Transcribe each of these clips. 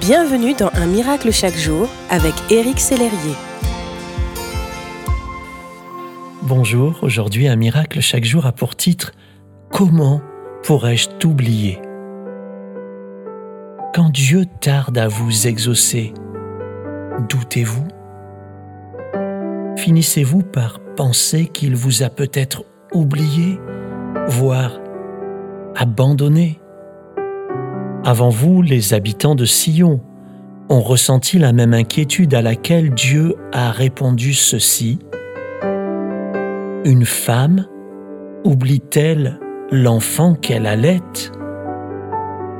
Bienvenue dans Un miracle chaque jour avec Éric Sellerier. Bonjour, aujourd'hui Un miracle chaque jour a pour titre Comment pourrais-je t'oublier? Quand Dieu tarde à vous exaucer, doutez-vous? Finissez-vous par penser qu'il vous a peut-être oublié, voire abandonné? Avant vous, les habitants de Sion ont ressenti la même inquiétude à laquelle Dieu a répondu ceci. Une femme oublie-t-elle l'enfant qu'elle allait?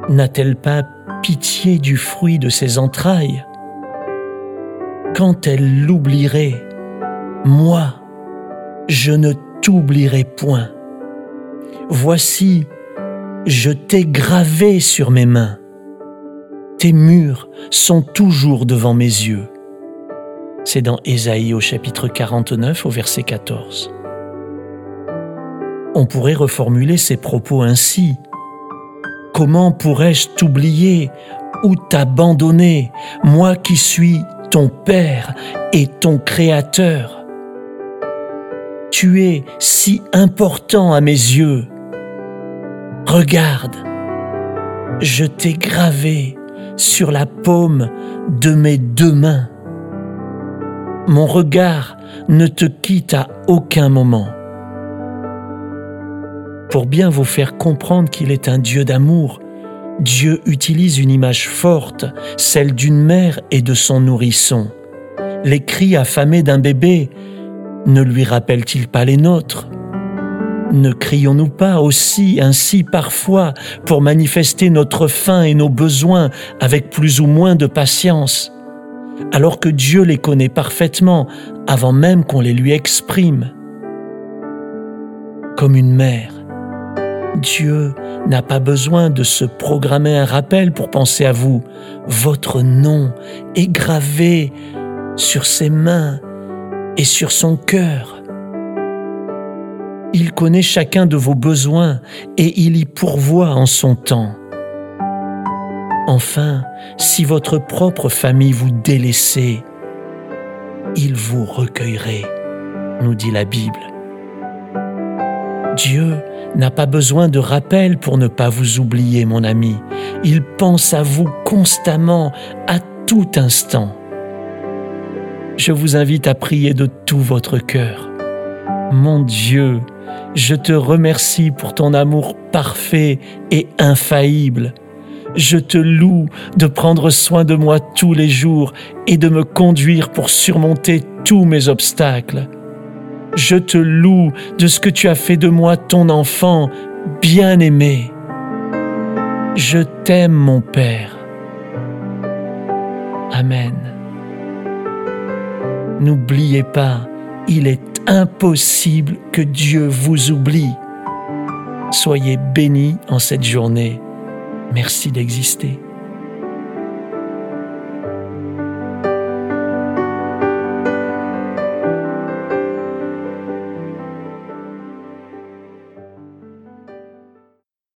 N'a-t-elle pas pitié du fruit de ses entrailles? Quand elle l'oublierait, moi, je ne t'oublierai point. Voici je t'ai gravé sur mes mains. Tes murs sont toujours devant mes yeux. C'est dans Ésaïe au chapitre 49 au verset 14. On pourrait reformuler ces propos ainsi. Comment pourrais-je t'oublier ou t'abandonner, moi qui suis ton Père et ton Créateur? Tu es si important à mes yeux Regarde, je t'ai gravé sur la paume de mes deux mains. Mon regard ne te quitte à aucun moment. Pour bien vous faire comprendre qu'il est un Dieu d'amour, Dieu utilise une image forte, celle d'une mère et de son nourrisson. Les cris affamés d'un bébé ne lui rappellent-ils pas les nôtres? Ne crions-nous pas aussi ainsi parfois pour manifester notre faim et nos besoins avec plus ou moins de patience, alors que Dieu les connaît parfaitement avant même qu'on les lui exprime Comme une mère, Dieu n'a pas besoin de se programmer un rappel pour penser à vous. Votre nom est gravé sur ses mains et sur son cœur. Il connaît chacun de vos besoins et il y pourvoit en son temps. Enfin, si votre propre famille vous délaissait, il vous recueillerait, nous dit la Bible. Dieu n'a pas besoin de rappel pour ne pas vous oublier, mon ami. Il pense à vous constamment, à tout instant. Je vous invite à prier de tout votre cœur. Mon Dieu, je te remercie pour ton amour parfait et infaillible. Je te loue de prendre soin de moi tous les jours et de me conduire pour surmonter tous mes obstacles. Je te loue de ce que tu as fait de moi ton enfant bien-aimé. Je t'aime mon Père. Amen. N'oubliez pas, il est impossible que Dieu vous oublie. Soyez bénis en cette journée. Merci d'exister.